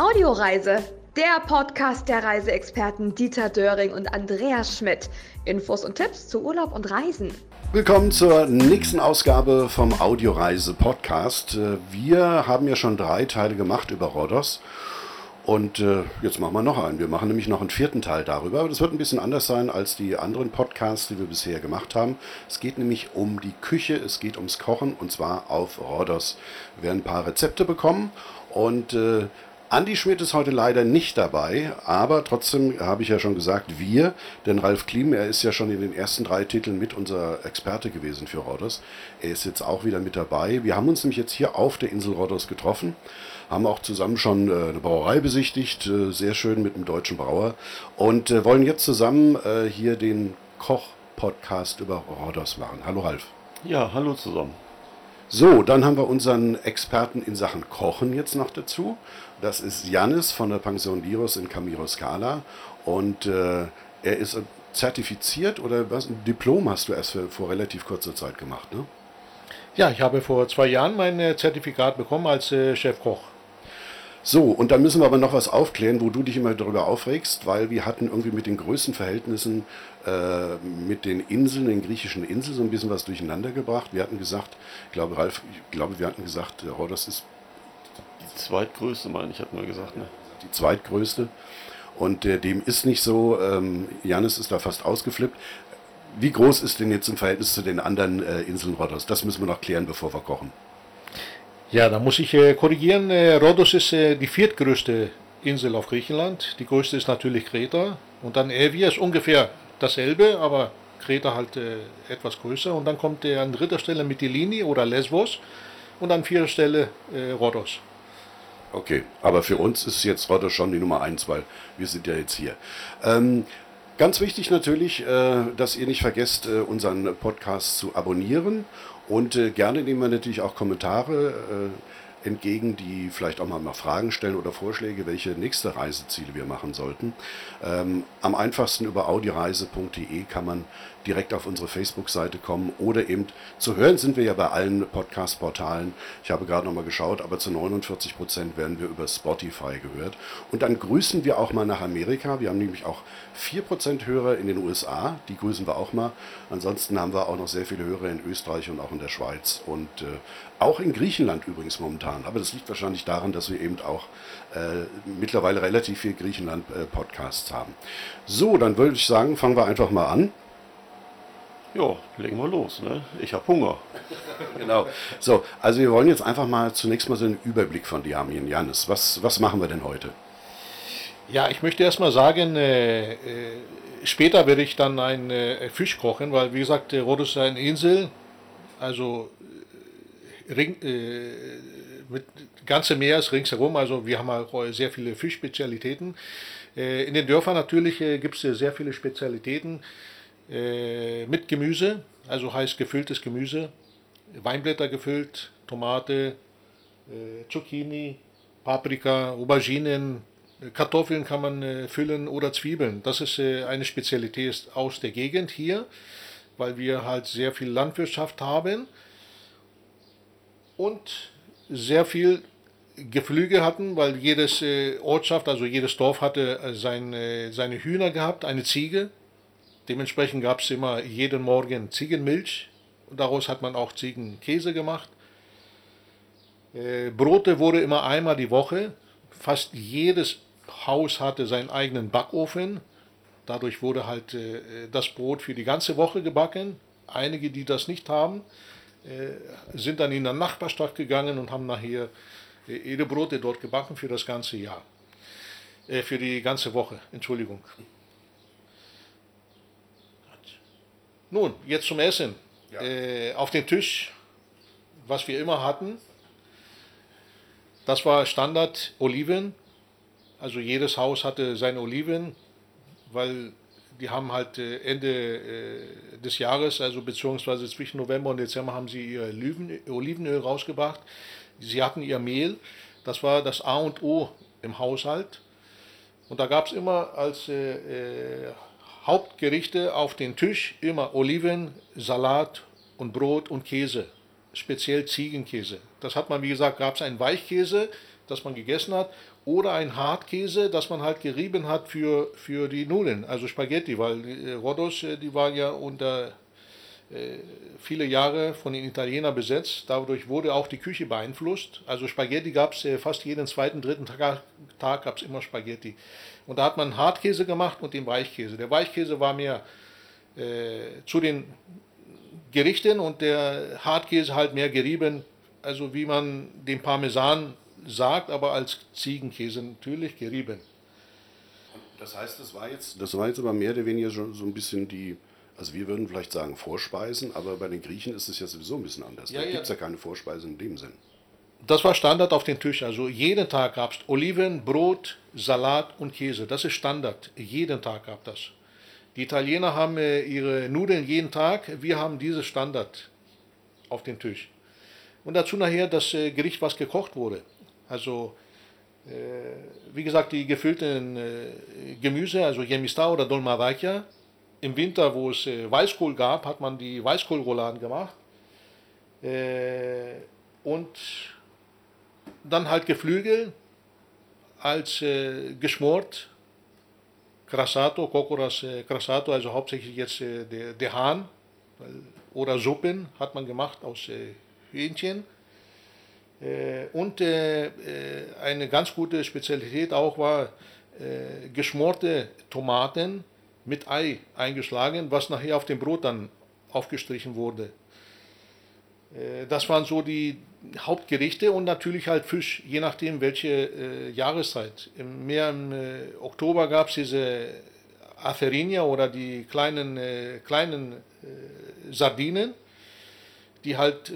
Audioreise, der Podcast der Reiseexperten Dieter Döring und Andreas Schmidt. Infos und Tipps zu Urlaub und Reisen. Willkommen zur nächsten Ausgabe vom Audioreise Podcast. Wir haben ja schon drei Teile gemacht über Rhodos. Und äh, jetzt machen wir noch einen. Wir machen nämlich noch einen vierten Teil darüber. Das wird ein bisschen anders sein als die anderen Podcasts, die wir bisher gemacht haben. Es geht nämlich um die Küche, es geht ums Kochen und zwar auf Rhodos. Wir werden ein paar Rezepte bekommen und äh, Andi Schmidt ist heute leider nicht dabei, aber trotzdem habe ich ja schon gesagt, wir, denn Ralf Klim, er ist ja schon in den ersten drei Titeln mit unser Experte gewesen für Rhodos. Er ist jetzt auch wieder mit dabei. Wir haben uns nämlich jetzt hier auf der Insel Rhodos getroffen, haben auch zusammen schon äh, eine Brauerei besichtigt, äh, sehr schön mit einem deutschen Brauer und äh, wollen jetzt zusammen hier den Koch-Podcast über Rhodos machen. Hallo Ralf. Ja, hallo zusammen. So, dann haben wir unseren Experten in Sachen Kochen jetzt noch dazu. Das ist Janis von der Pension Liros in Camiro Scala. Und äh, er ist zertifiziert oder was? Ein Diplom hast du erst für, vor relativ kurzer Zeit gemacht, ne? Ja, ich habe vor zwei Jahren mein äh, Zertifikat bekommen als äh, Chefkoch. So, und dann müssen wir aber noch was aufklären, wo du dich immer darüber aufregst, weil wir hatten irgendwie mit den Größenverhältnissen äh, mit den Inseln, den griechischen Inseln, so ein bisschen was durcheinander gebracht. Wir hatten gesagt, ich glaube, Ralf, ich glaube, wir hatten gesagt, Rhodos ist die zweitgrößte, meine ich, hatten wir gesagt, ne? Die zweitgrößte. Und äh, dem ist nicht so. Ähm, Janis ist da fast ausgeflippt. Wie groß ist denn jetzt im Verhältnis zu den anderen äh, Inseln Rhodos? Das müssen wir noch klären, bevor wir kochen. Ja, da muss ich äh, korrigieren. Äh, Rhodos ist äh, die viertgrößte Insel auf Griechenland. Die größte ist natürlich Kreta. Und dann Evia ist ungefähr dasselbe, aber Kreta halt äh, etwas größer. Und dann kommt äh, an dritter Stelle Mytilini oder Lesbos und an vierter Stelle äh, Rhodos. Okay, aber für uns ist jetzt Rhodos schon die Nummer eins, weil wir sind ja jetzt hier. Ähm, Ganz wichtig natürlich, äh, dass ihr nicht vergesst, äh, unseren Podcast zu abonnieren und äh, gerne nehmen wir natürlich auch Kommentare entgegen, die vielleicht auch mal, mal Fragen stellen oder Vorschläge, welche nächste Reiseziele wir machen sollten. Ähm, am einfachsten über audioreise.de kann man direkt auf unsere Facebook-Seite kommen oder eben zu hören sind wir ja bei allen Podcast-Portalen. Ich habe gerade nochmal geschaut, aber zu 49 Prozent werden wir über Spotify gehört. Und dann grüßen wir auch mal nach Amerika. Wir haben nämlich auch 4 Prozent Hörer in den USA, die grüßen wir auch mal. Ansonsten haben wir auch noch sehr viele Hörer in Österreich und auch in der Schweiz und äh, auch in Griechenland übrigens momentan. Aber das liegt wahrscheinlich daran, dass wir eben auch äh, mittlerweile relativ viel Griechenland-Podcasts äh, haben. So, dann würde ich sagen, fangen wir einfach mal an. Ja, legen wir los. Ne? Ich habe Hunger. genau. So, also wir wollen jetzt einfach mal zunächst mal so einen Überblick von dir haben, Janis. Was, was machen wir denn heute? Ja, ich möchte erst mal sagen, äh, äh, später werde ich dann einen äh, Fisch kochen, weil wie gesagt, Rhodos ist eine Insel, also ring, äh, mit ganze Meer ist ringsherum, also wir haben auch sehr viele Fischspezialitäten. Äh, in den Dörfern natürlich gibt es sehr viele Spezialitäten äh, mit Gemüse, also heißt gefülltes Gemüse, Weinblätter gefüllt, Tomate, äh, Zucchini, Paprika, Auberginen, Kartoffeln kann man äh, füllen oder Zwiebeln. Das ist äh, eine Spezialität aus der Gegend hier, weil wir halt sehr viel Landwirtschaft haben und sehr viel Geflüge hatten, weil jedes äh, Ortschaft, also jedes Dorf hatte äh, sein, äh, seine Hühner gehabt, eine Ziege Dementsprechend gab es immer jeden Morgen Ziegenmilch daraus hat man auch Ziegenkäse gemacht. Brote wurde immer einmal die Woche. Fast jedes Haus hatte seinen eigenen Backofen. Dadurch wurde halt das Brot für die ganze Woche gebacken. Einige, die das nicht haben, sind dann in der Nachbarstadt gegangen und haben nachher äh, ihre Brote dort gebacken für das ganze Jahr. Äh, für die ganze Woche, Entschuldigung. Nun, jetzt zum Essen. Ja. Äh, auf dem Tisch, was wir immer hatten, das war Standard Oliven. Also jedes Haus hatte seine Oliven, weil die haben halt äh, Ende äh, des Jahres, also beziehungsweise zwischen November und Dezember, haben sie ihr Olivenöl rausgebracht. Sie hatten ihr Mehl. Das war das A und O im Haushalt. Und da gab es immer als äh, äh Hauptgerichte auf den Tisch immer Oliven, Salat und Brot und Käse, speziell Ziegenkäse. Das hat man, wie gesagt, gab es einen Weichkäse, das man gegessen hat, oder ein Hartkäse, das man halt gerieben hat für, für die Nudeln, also Spaghetti, weil äh, Rodos, äh, die waren ja unter äh, viele Jahre von den Italienern besetzt. Dadurch wurde auch die Küche beeinflusst. Also Spaghetti gab es äh, fast jeden zweiten, dritten Tag, Tag gab es immer Spaghetti. Und da hat man Hartkäse gemacht und den Weichkäse. Der Weichkäse war mehr äh, zu den Gerichten und der Hartkäse halt mehr gerieben, also wie man den Parmesan sagt, aber als Ziegenkäse natürlich gerieben. Das heißt, das war jetzt, das war jetzt aber mehr oder weniger schon so ein bisschen die, also wir würden vielleicht sagen Vorspeisen, aber bei den Griechen ist es ja sowieso ein bisschen anders. Ja, da ja. gibt es ja keine Vorspeisen in dem Sinn. Das war Standard auf den Tisch. Also jeden Tag gab es Oliven, Brot, Salat und Käse. Das ist Standard. Jeden Tag gab das. Die Italiener haben äh, ihre Nudeln jeden Tag. Wir haben dieses Standard auf dem Tisch. Und dazu nachher das äh, Gericht, was gekocht wurde. Also, äh, wie gesagt, die gefüllten äh, Gemüse, also Yemista oder Dolmadakia. Im Winter, wo es äh, Weißkohl gab, hat man die Weißkohlrouladen gemacht. Und dann halt Geflügel als geschmort. Crassato, Kokoras Crassato, also hauptsächlich jetzt der, der Hahn. Oder Suppen hat man gemacht aus äh, Hähnchen. Äh, und äh, äh, eine ganz gute Spezialität auch war geschmorte Tomaten mit Ei eingeschlagen, was nachher auf dem Brot dann aufgestrichen wurde. Das waren so die Hauptgerichte und natürlich halt Fisch, je nachdem welche Jahreszeit. Im, mehr im Oktober gab es diese Atherinia oder die kleinen, kleinen Sardinen, die halt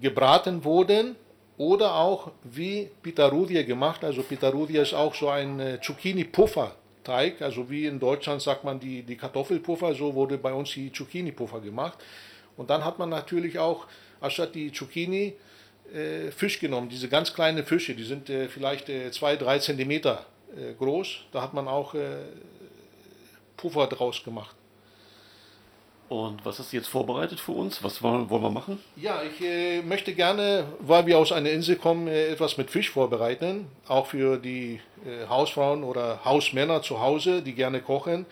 gebraten wurden oder auch wie Pitarudie gemacht. Also Pitarudie ist auch so ein äh, Zucchini-Puffer-Teig, also wie in Deutschland sagt man die, die Kartoffelpuffer, so wurde bei uns die Zucchini-Puffer gemacht. Und dann hat man natürlich auch, anstatt die Zucchini, äh, Fisch genommen, diese ganz kleinen Fische, die sind äh, vielleicht äh, zwei, drei Zentimeter äh, groß. Da hat man auch äh, Puffer draus gemacht. Und was hast du jetzt vorbereitet für uns? Was wollen, wir machen? Ja, ich äh, möchte gerne, weil wir aus einer Insel kommen, äh, etwas mit Fisch vorbereiten. Auch für die äh, Hausfrauen oder Hausmänner zu Hause, die gerne kochen,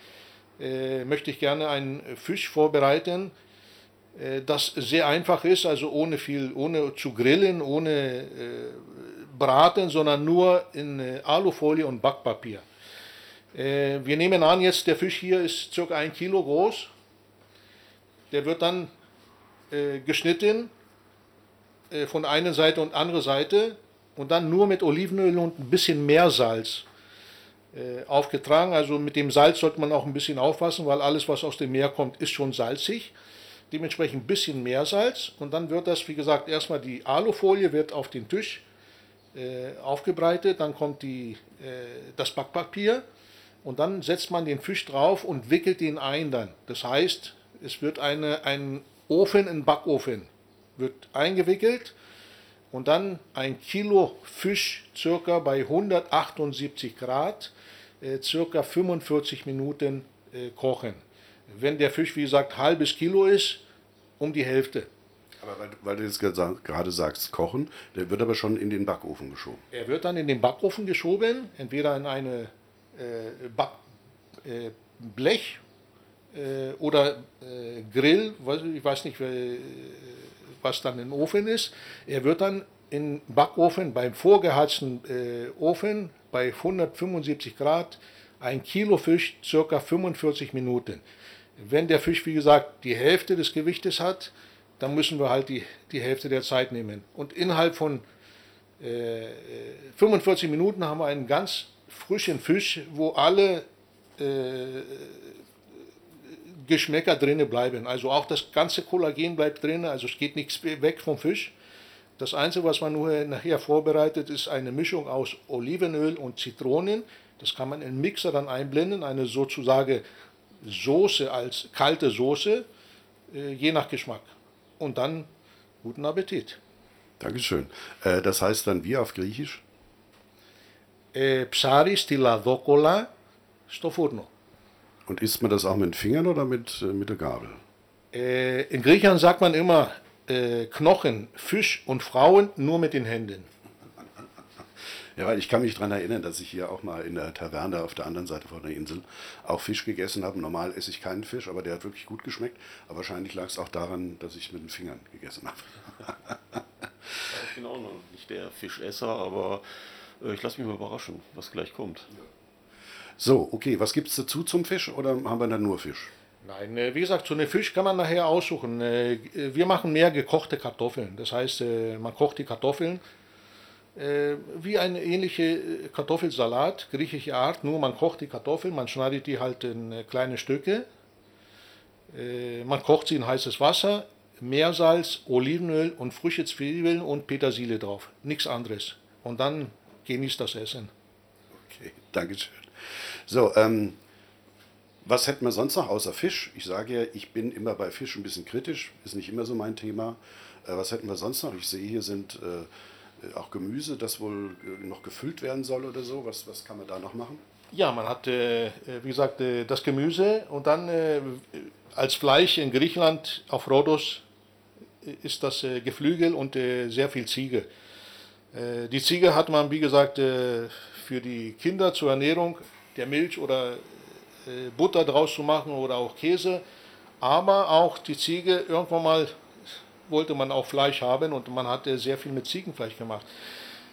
äh, möchte ich gerne einen Fisch vorbereiten, äh, das sehr einfach ist, also ohne viel, ohne zu grillen, ohne äh, braten, sondern nur in Alufolie und Backpapier. Wir nehmen an, jetzt der Fisch hier ist circa ein Kilo groß. Der wird dann äh, geschnitten äh, von einer Seite und andere Seite und dann nur mit Olivenöl und ein bisschen Meersalz äh, aufgetragen. Also mit dem Salz sollte man auch ein bisschen aufpassen, weil alles, was aus dem Meer kommt, ist schon salzig. Dementsprechend ein bisschen Meersalz und dann wird das, wie gesagt, erstmal die Alufolie wird auf den Tisch äh, aufgebreitet, dann kommt die, äh, das Backpapier und dann setzt man den Fisch drauf und wickelt ihn ein dann. Das heißt, es wird eine, ein Ofen, ein Backofen, wird eingewickelt und dann ein Kilo Fisch circa bei 178 Grad, äh, circa 45 Minuten äh, kochen. Wenn der Fisch, wie gesagt, halbes Kilo ist, um die Hälfte. Aber weil, weil du jetzt gerade sagst, kochen, der wird aber schon in den Backofen geschoben. Er wird dann in den Backofen geschoben, entweder in eine äh, Back, äh, Blech äh, oder äh, Grill, ich weiß nicht, äh, was dann im Ofen ist. Er wird dann im Backofen beim vorgeheizten äh, Ofen bei 175 Grad ein Kilo Fisch circa 45 Minuten. Wenn der Fisch, wie gesagt, die Hälfte des Gewichtes hat, dann müssen wir halt die, die Hälfte der Zeit nehmen. Und innerhalb von äh, 45 Minuten haben wir einen ganz frischen Fisch, wo alle äh, Geschmäcker drinne bleiben. Also auch das ganze Kollagen bleibt drin, also es geht nichts weg vom Fisch. Das Einzige, was man nur nachher vorbereitet, ist eine Mischung aus Olivenöl und Zitronen. Das kann man in den Mixer dann einblenden, eine sozusagen Soße als kalte Soße, äh, je nach Geschmack. Und dann guten Appetit. Dankeschön. Äh, das heißt dann wie auf Griechisch? Ε, ψάρι στη λαδόκολα στο φούρνο. Und isst man das auch mit den Fingern oder mit, äh, mit der Gabel? Äh, in Griechenland sagt man immer äh, Knochen, Fisch und Frauen nur mit den Händen. Ja, weil ich kann mich daran erinnern, dass ich hier auch mal in der Taverne auf der anderen Seite von der Insel auch Fisch gegessen habe. Normal esse ich keinen Fisch, aber der hat wirklich gut geschmeckt. Aber wahrscheinlich lag es auch daran, dass ich mit den Fingern gegessen habe. ich bin auch noch nicht der Fischesser, aber äh, ich lasse mich mal überraschen, was gleich kommt. So, okay, was gibt es dazu zum Fisch oder haben wir dann nur Fisch? Nein, äh, wie gesagt, so eine Fisch kann man nachher aussuchen. Äh, wir machen mehr gekochte Kartoffeln. Das heißt, äh, man kocht die Kartoffeln wie eine ähnliche Kartoffelsalat, griechische Art, nur man kocht die Kartoffeln, man schneidet die halt in kleine Stücke, man kocht sie in heißes Wasser, Meersalz, Olivenöl und frische Zwiebeln und Petersilie drauf. Nichts anderes. Und dann genießt das Essen. Okay, Dankeschön. So, ähm, was hätten wir sonst noch außer Fisch? Ich sage ja, ich bin immer bei Fisch ein bisschen kritisch, ist nicht immer so mein Thema. Äh, was hätten wir sonst noch? Ich sehe, hier sind äh, auch Gemüse, das wohl äh, noch gefüllt werden soll oder so. Was, was kann man da noch machen? Ja, man hat, äh, wie gesagt, äh, das Gemüse und dann äh, als Fleisch in Griechenland auf Rhodos ist das Geflügel und sehr viel Ziege. die Ziege hat man, wie gesagt, für die Kinder zur Ernährung der Milch oder äh, Butter draus zu machen oder auch Käse. Aber auch die Ziege, irgendwann mal wollte man auch Fleisch haben und man hatte sehr viel mit Ziegenfleisch gemacht.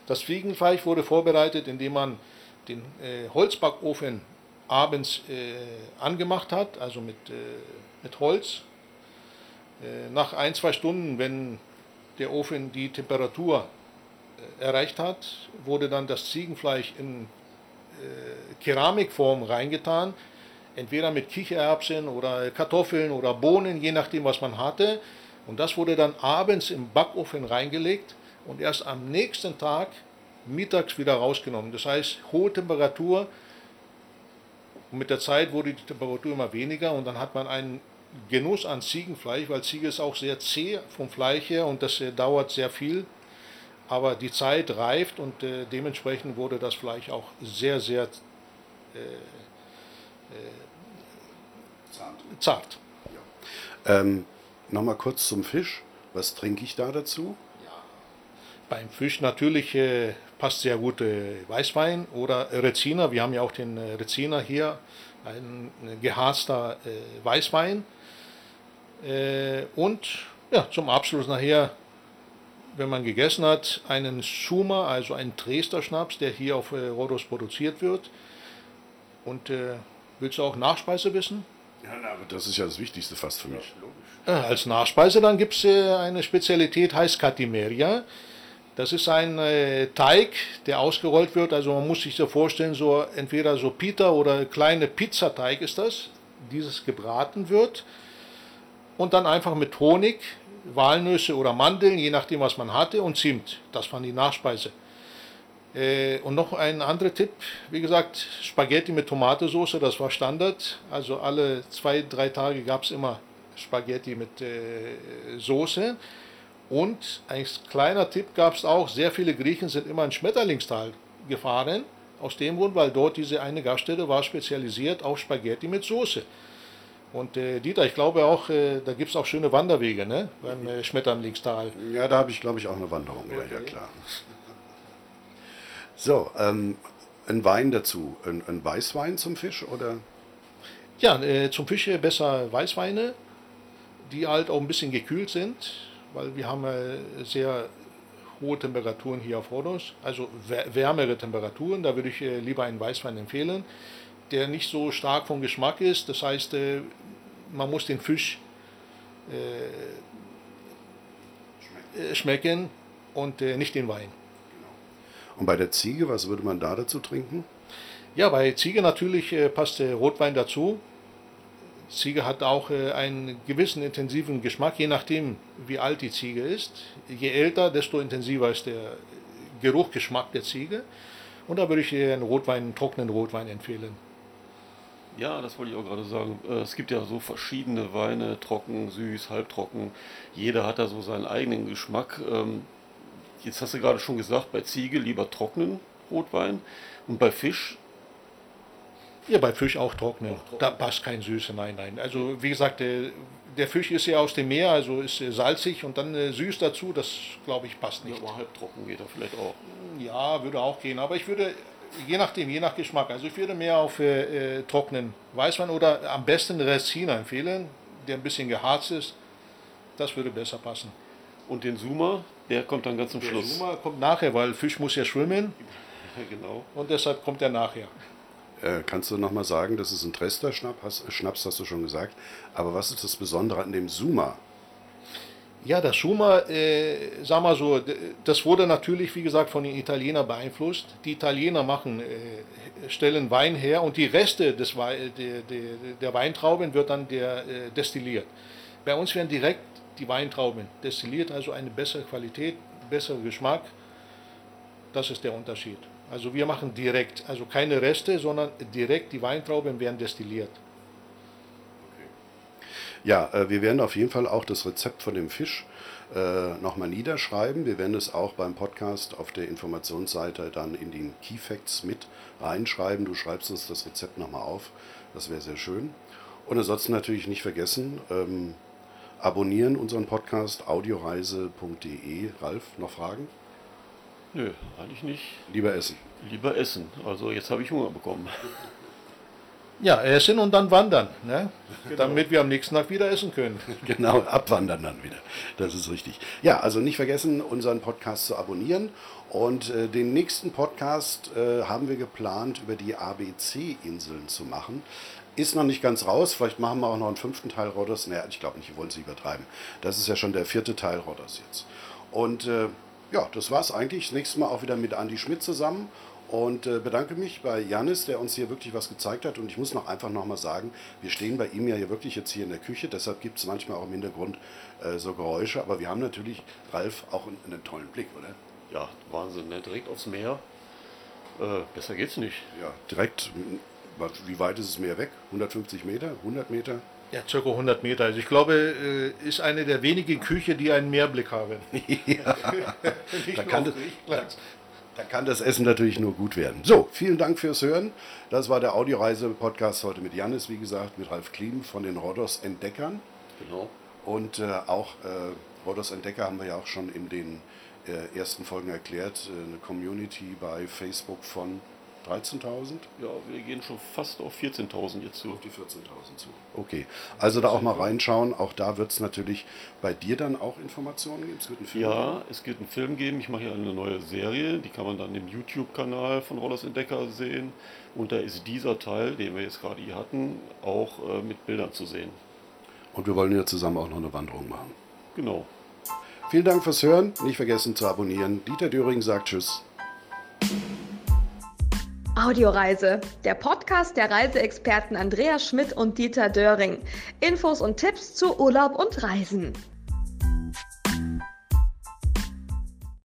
Das Ziegenfleisch wurde vorbereitet, indem man den äh, Holzbackofen abends äh, angemacht hat, also mit, äh, mit Holz. Äh, nach ein, zwei Stunden, wenn der Ofen die Temperatur erreicht hat, wurde dann das Ziegenfleisch in Keramikform reingetan entweder mit Kichererbsen oder Kartoffeln oder Bohnen, je nachdem, was man hatte. Und das wurde dann abends im Backofen reingelegt und erst am nächsten Tag mittags wieder rausgenommen. Das heißt, hohe Temperatur. Und mit der Zeit wurde die Temperatur immer weniger und dann hat man einen Genuss an Ziegenfleisch, weil Ziege ist auch sehr zäh vom Fleisch her und das äh, dauert sehr viel. Aber die Zeit reift und äh, dementsprechend wurde das Fleisch auch sehr, sehr äh, zart. zart. Ja. Ähm, Nochmal kurz zum Fisch. Was trinke ich da dazu? Ja. Beim Fisch natürlich äh, passt sehr gut äh, Weißwein oder Reziner. Wir haben ja auch den äh, Reziner hier, ein geharzter äh, Weißwein. Äh, und ja, zum Abschluss nachher, wenn man gegessen hat, einen Suma, also einen Dresdner Schnaps, der hier auf äh, Rhodos produziert wird. Und äh, Willst du auch Nachspeise wissen? Ja, na, aber das ist ja das Wichtigste fast für mich. Ja, als Nachspeise dann gibt es äh, eine Spezialität, heißt Katimeria. Das ist ein äh, Teig, der ausgerollt wird. Also man muss sich so vorstellen, so entweder so Pita oder kleine Pizzateig ist das. Dieses gebraten wird und dann einfach mit Honig, Walnüsse oder Mandeln, je nachdem was man hatte, und Zimt. Das war die Nachspeise. Äh, und noch ein anderer Tipp, wie gesagt, Spaghetti mit Tomatensauce, das war Standard. Also alle zwei, drei Tage gab es immer Spaghetti mit äh, Soße. Und ein kleiner Tipp gab es auch, sehr viele Griechen sind immer in Schmetterlingstal gefahren. Aus dem Grund, weil dort diese eine Gaststätte war spezialisiert auf Spaghetti mit Soße. Und äh, Dieter, ich glaube auch, äh, da gibt es auch schöne Wanderwege ne? beim äh, Schmetterlingstal. Ja, da habe ich, glaube ich, auch eine Wanderung. Okay. Ja, ja, klar. So, ähm, ein Wein dazu. Ein, ein, Weißwein zum Fisch oder? Ja, äh, zum Fisch besser Weißweine, die halt auch ein bisschen gekühlt sind, weil wir haben äh, sehr hohe Temperaturen hier auf Rhodos, also wärmere Temperaturen. Da würde ich äh, lieber einen Weißwein empfehlen, der nicht so stark vom Geschmack ist. Das heißt, äh, man muss den Fisch äh, schmecken und äh, nicht den Wein. Und bei der Ziege, was würde man da dazu trinken? Ja, bei Ziege natürlich äh, passt der Rotwein dazu. Ziege hat auch äh, einen gewissen intensiven Geschmack, je nachdem, wie alt die Ziege ist. Je älter, desto intensiver ist der Geruchgeschmack der Ziege. Und da würde ich einen Rotwein, einen trockenen Rotwein empfehlen. Ja, das wollte ich auch gerade sagen. Äh, es gibt ja so verschiedene Weine, trocken, süß, halbtrocken. Jeder hat da so seinen eigenen Geschmack. Ähm, Jetzt hast du gerade schon gesagt, bei Ziege lieber trockenen Rotwein und bei Fisch Ja, bei Fisch auch trocknen. Da passt kein Süße, nein, nein. Also wie gesagt, der, der Fisch ist ja aus dem Meer, also ist äh, salzig und dann äh, süß dazu, das glaube ich passt Ja, nicht. aber halbtrocken geht er vielleicht auch. Ja, würde auch gehen, aber ich würde, je nachdem, je nach Geschmack, also ich würde mehr auf äh, trocknen Weißwein oder am besten Racina empfehlen, der ein bisschen geharzt ist. Das würde besser passen. Und den Suma, der kommt dann ganz zum Der Schluss. Suma kommt nachher, weil Fisch muss ja schwimmen genau. und deshalb kommt er nachher. Äh, kannst du nochmal sagen, das ist ein Trester Schnapp, hast, Schnaps, hast du schon gesagt. Aber was ist das Besondere an dem Suma? Ja, das Suma, äh, sag mal so, das wurde natürlich, wie gesagt, von den Italienern beeinflusst. Die Italiener machen, äh, stellen Wein her und die Reste des Wei der, der, der Weintrauben wird dann der, äh, destilliert. Bei uns werden direkt die Weintrauben destilliert, also eine bessere Qualität, besserer Geschmack. Das ist der Unterschied. Also wir machen direkt, also keine Reste, sondern direkt die Weintrauben werden destilliert. Ja, äh, wir werden auf jeden Fall auch das Rezept von dem Fisch äh, nochmal niederschreiben. Wir werden es auch beim Podcast auf der Informationsseite dann in den Key Facts mit reinschreiben. Du schreibst uns das Rezept nochmal auf. Das wäre sehr schön. Und ansonsten natürlich nicht vergessen, ähm, abonnieren unseren Podcast audioreise.de. Ralf, noch Fragen? Nö, eigentlich nicht. Lieber essen. Lieber essen. Also jetzt habe ich Hunger bekommen. Ja, essen und dann wandern, ne? damit wir am nächsten Tag wieder essen können. Genau, abwandern dann wieder. Das ist richtig. Ja, also nicht vergessen, unseren Podcast zu abonnieren. Und äh, den nächsten Podcast äh, haben wir geplant, über die ABC-Inseln zu machen. Ist noch nicht ganz raus. Vielleicht machen wir auch noch einen fünften Teil Rodders. Naja, ich glaube nicht, wir wollen es übertreiben. Das ist ja schon der vierte Teil Rodders jetzt. Und äh, ja, das war es eigentlich. Das nächste Mal auch wieder mit Andy Schmidt zusammen. Und äh, bedanke mich bei Janis, der uns hier wirklich was gezeigt hat. Und ich muss noch einfach nochmal sagen, wir stehen bei ihm ja hier wirklich jetzt hier in der Küche. Deshalb gibt es manchmal auch im Hintergrund äh, so Geräusche. Aber wir haben natürlich, Ralf, auch einen, einen tollen Blick, oder? Ja, Wahnsinn, ne? direkt aufs Meer. Äh, besser geht's nicht. Ja, direkt, m, was- wie weit ist es Meer weg? 150 Meter? 100 Meter? Ja, circa 100 Meter. Also ich glaube, äh, ist eine der wenigen Küche, die einen Meerblick haben. Nicht Da kann, das. Da kann das Essen natürlich nur gut werden. So, vielen Dank fürs Hören. Das war der Audioreise-Podcast heute mit Janis, wie gesagt, mit Ralf Klim von den Rodos Entdeckern. Genau. Und äh, auch äh, Rodos Entdecker haben wir ja auch schon in den äh, ersten Folgen erklärt. Äh, eine Community bei Facebook von 13.000. Ja, wir gehen schon fast auf 14.000 jetzt zu. Auf die 14.000 zu. Okay, also da auch mal reinschauen. Auch da wird es natürlich bei dir dann auch Informationen geben. Es wird einen Film Ja, es wird einen Film geben. Ich mache hier eine neue Serie. Die kann man dann im YouTube-Kanal von Rollers Entdecker sehen. Und da ist dieser Teil, den wir jetzt gerade hier hatten, auch äh, mit Bildern zu sehen. Und wir wollen ja zusammen auch noch eine Wanderung machen. Genau. Vielen Dank fürs Hören. Nicht vergessen zu abonnieren. Dieter Döring sagt Tschüss. Audioreise, der Podcast der Reiseexperten Andreas Schmidt und Dieter Döring. Infos und Tipps zu Urlaub und Reisen.